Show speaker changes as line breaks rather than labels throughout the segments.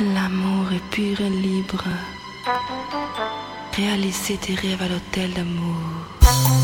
L'amour est pur et libre. Réaliser tes rêves à l'hôtel d'amour.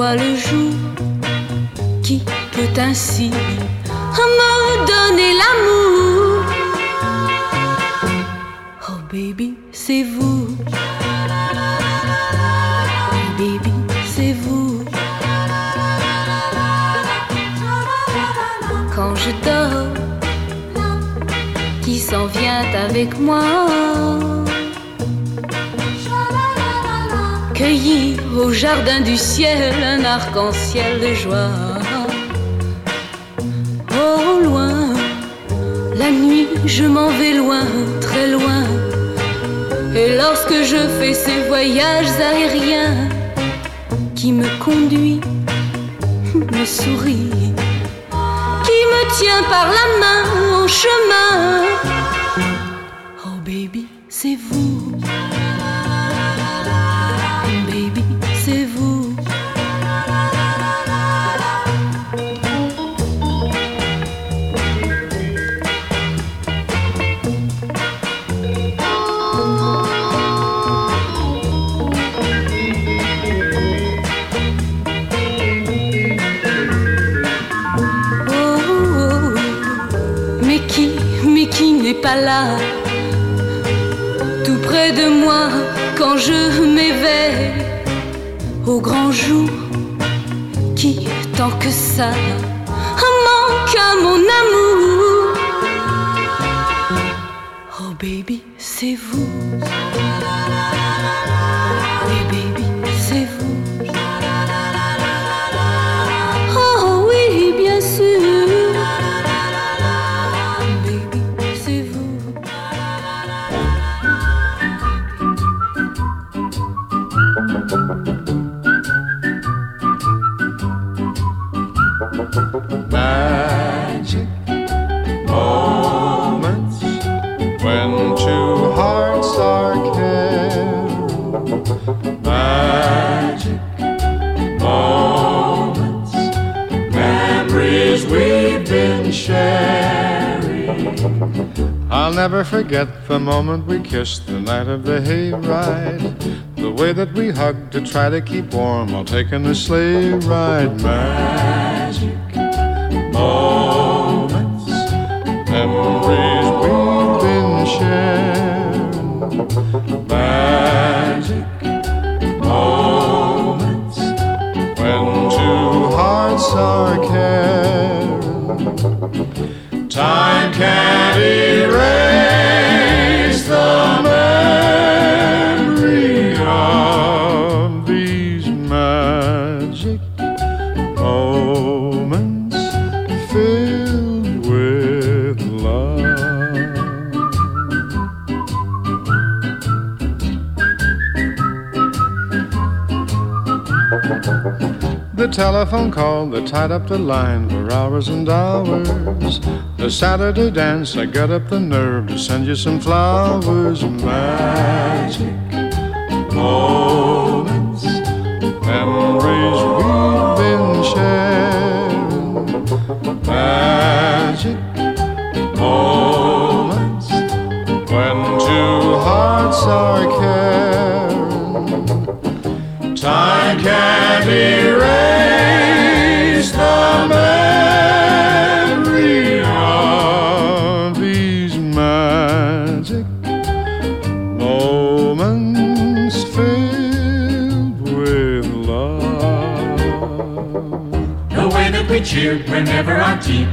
le jour qui peut ainsi me donner l'amour. Oh baby, c'est vous. Oh baby, c'est vous. Quand je dors, qui s'en vient avec moi?
Cueillir
arc-en-ciel de joie. Au loin, la nuit, je m'en vais loin, très loin. Et lorsque je fais ces voyages aériens qui me conduit, me sourit, qui me tient par la main en chemin. Pas là, tout près de moi quand je m'éveille au grand jour qui, tant que ça, manque à mon amour. Oh baby, c'est vous.
Forget the moment we kissed the night of the hayride. The way that we hugged to try to keep warm while taking the sleigh ride. Magic telephone call that tied up the line for hours and hours the Saturday dance, I got up the nerve to send you some flowers. Magic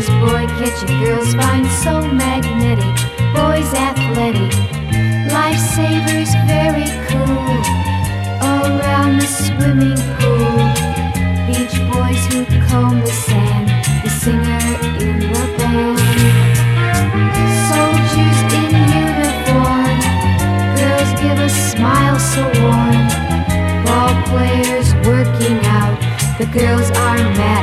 girls, boy catching girls, find so magnetic, boys athletic, lifesavers very cool, around the swimming pool, beach boys who comb the sand, the singer in the band, soldiers in uniform. Girls give a smile so warm. Ball players working out. The girls are mad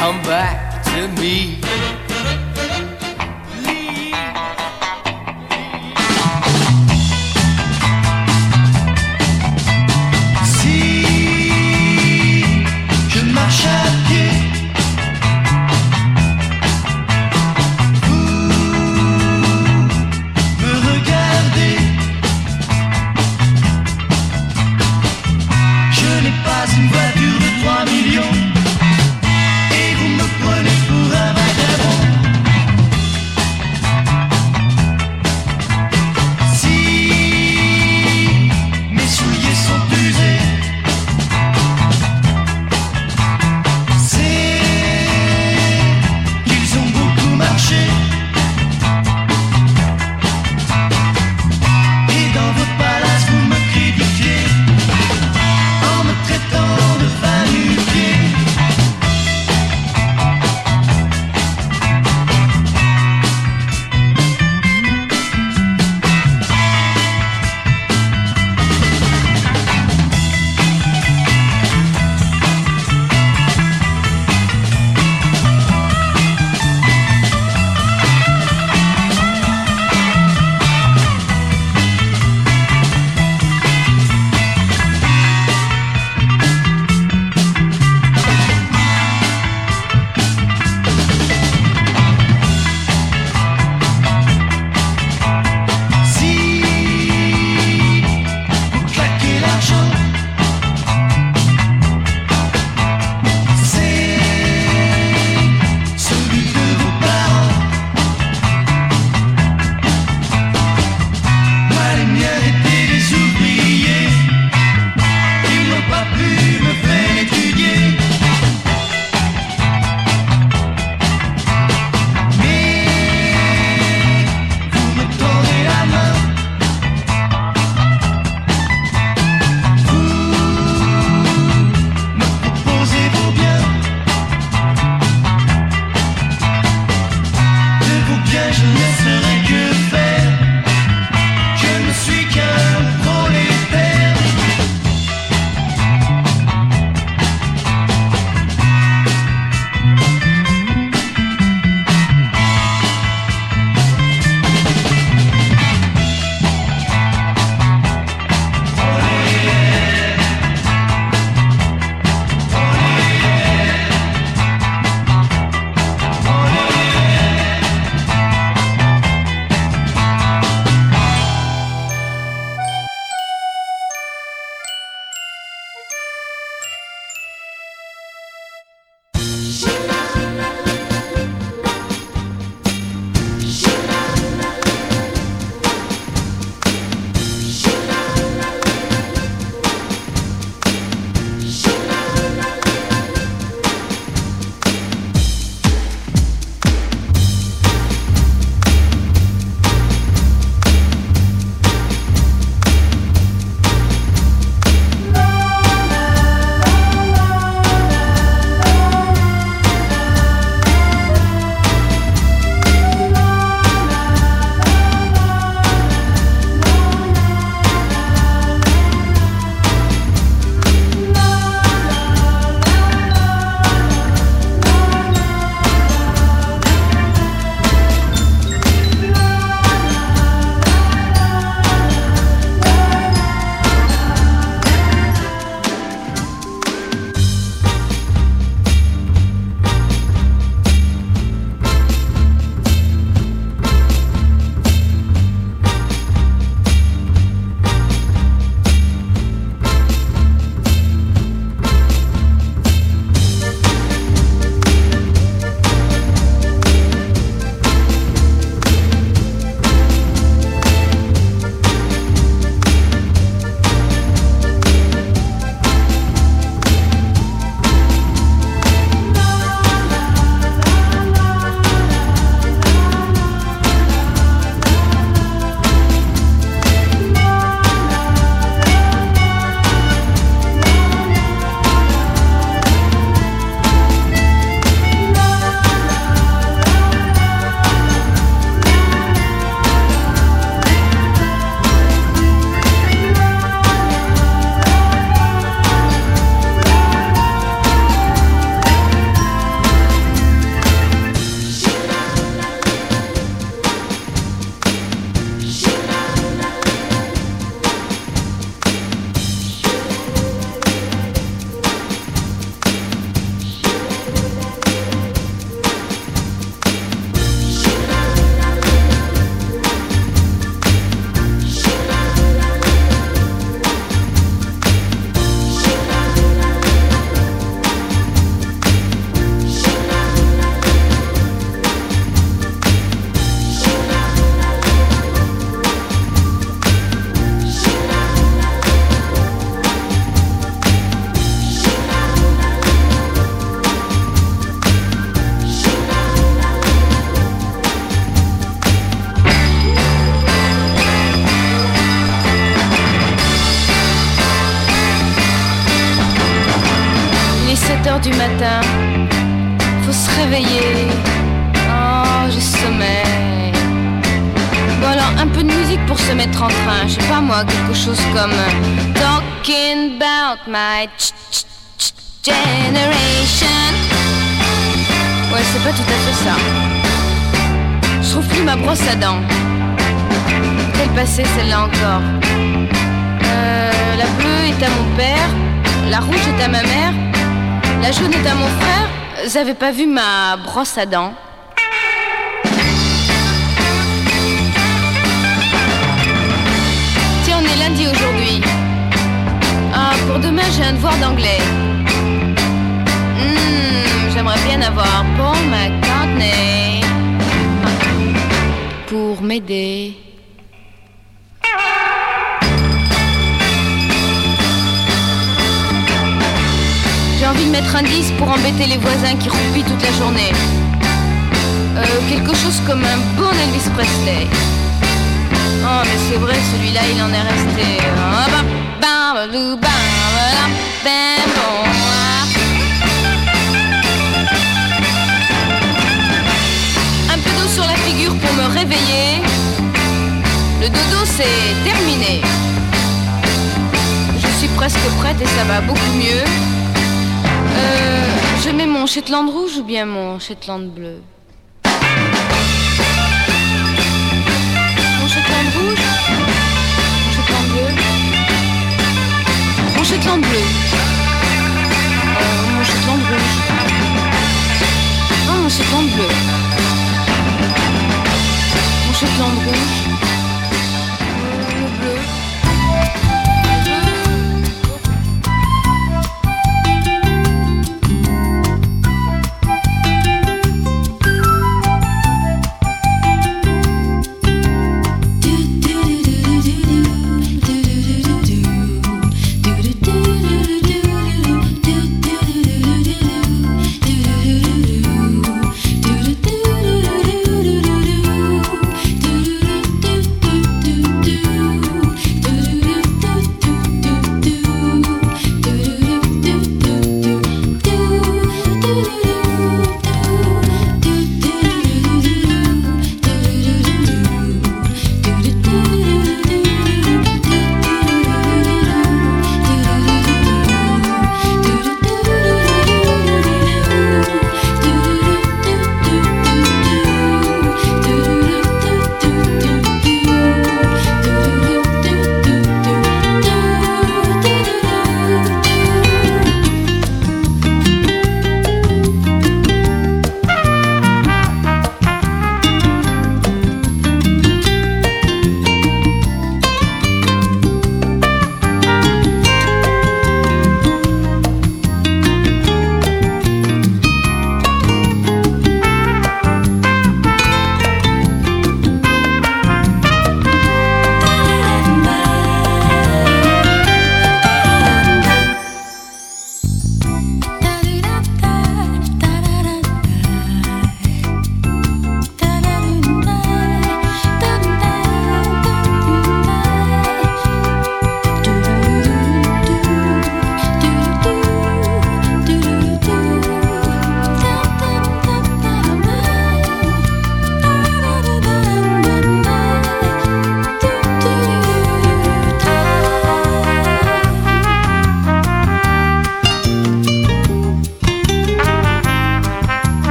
come back to me.
Euh, La bleue est à mon père, la rouge est à ma mère, la jaune est à mon frère. Avez pas vu ma brosse à dents? Tiens, on est lundi aujourd'hui. Ah, pour demain, j'ai un devoir d'anglais. Hmm, J'aimerais bien avoir Paul McCartney pour m'aider. De mettre un disque pour embêter les voisins qui roupillent toute la journée. Euh, quelque chose comme un bon Elvis Presley. Oh, mais c'est vrai, celui-là, il en est resté. Un peu d'eau sur la figure pour me réveiller. Le dodo, c'est terminé. Je suis presque prête et ça va beaucoup mieux. Mon Shetland rouge ou bien mon Shetland bleu Mon Shetland rouge Mon Shetland bleu. Mon Shetland bleu. Euh, Mon Shetland rouge. Ah, mon Shetland bleu. Mon Shetland rouge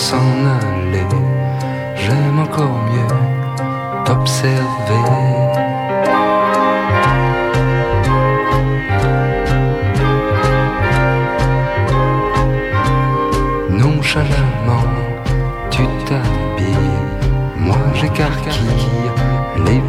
s'en aller, j'aime encore mieux t'observer. Nonchalamment, tu t'habilles, moi j'écarquille les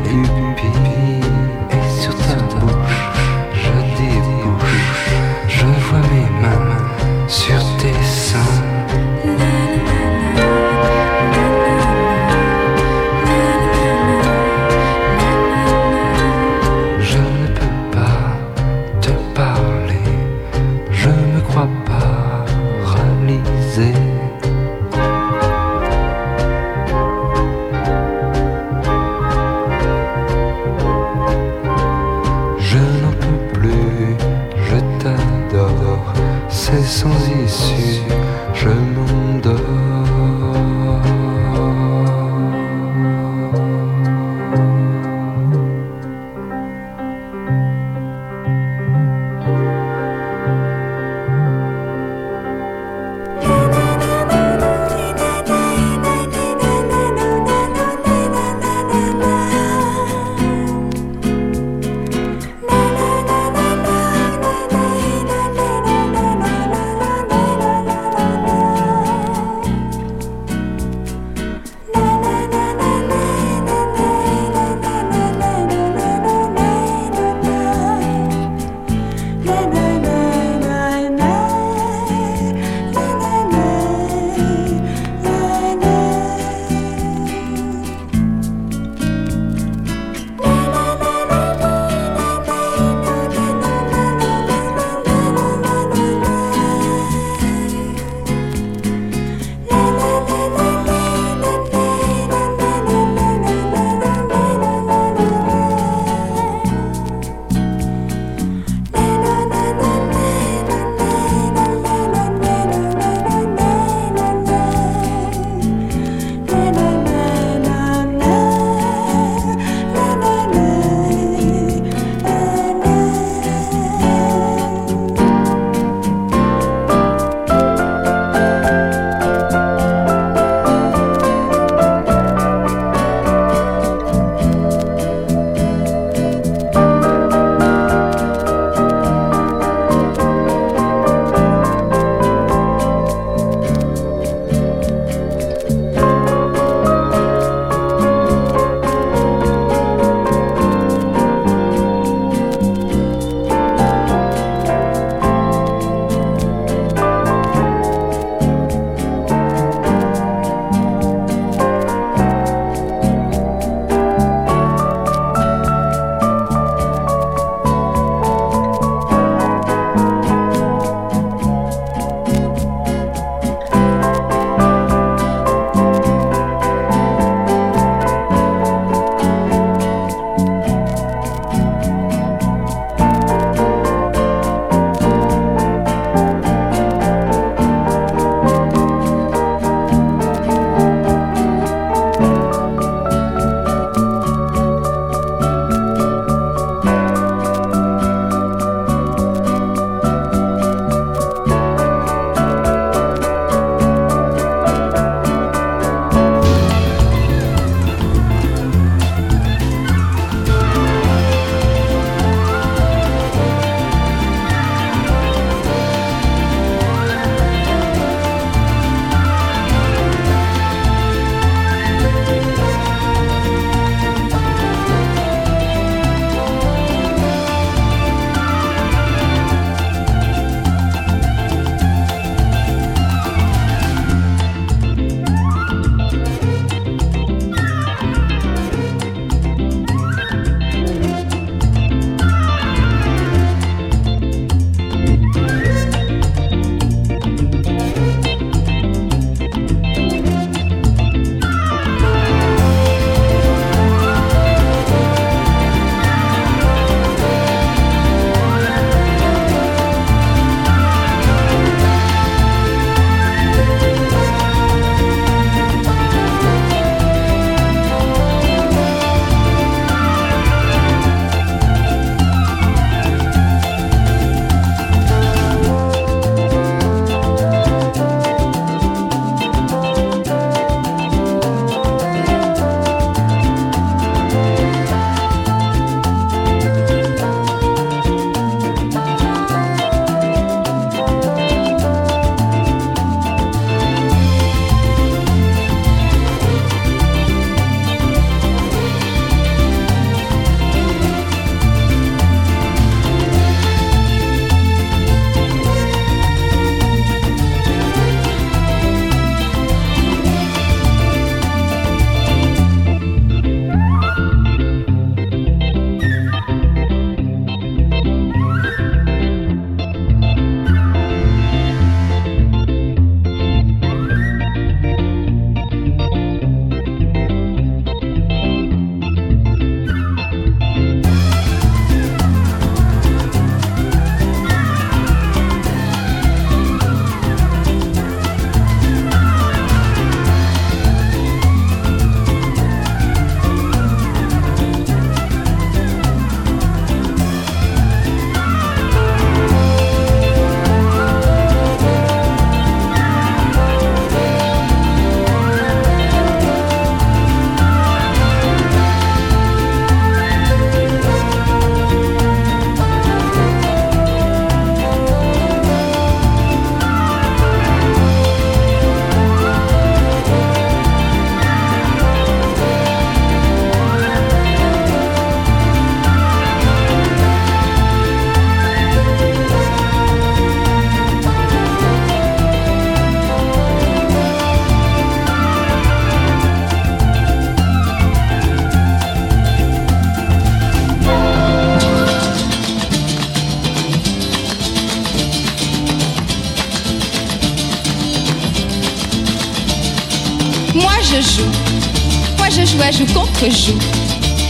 Moi je joue contre joue.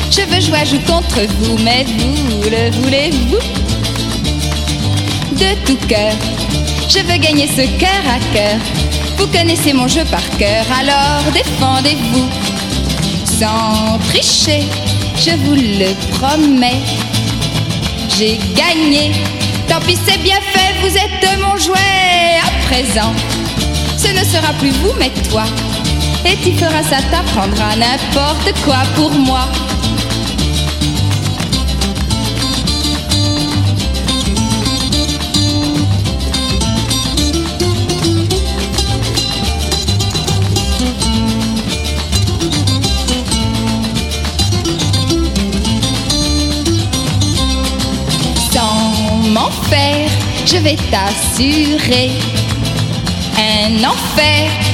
Je veux jouer à joue contre vous, mais vous le voulez-vous? De tout cœur, je veux gagner ce cœur à cœur. Vous connaissez mon jeu par cœur, alors défendez-vous. Sans tricher, je vous le promets. J'ai gagné, tant pis c'est bien fait, vous êtes mon jouet à présent. Ce ne sera plus vous, mais toi. Et tu feras ça, t'apprendras n'importe quoi pour moi. Je vais t'assurer un enfer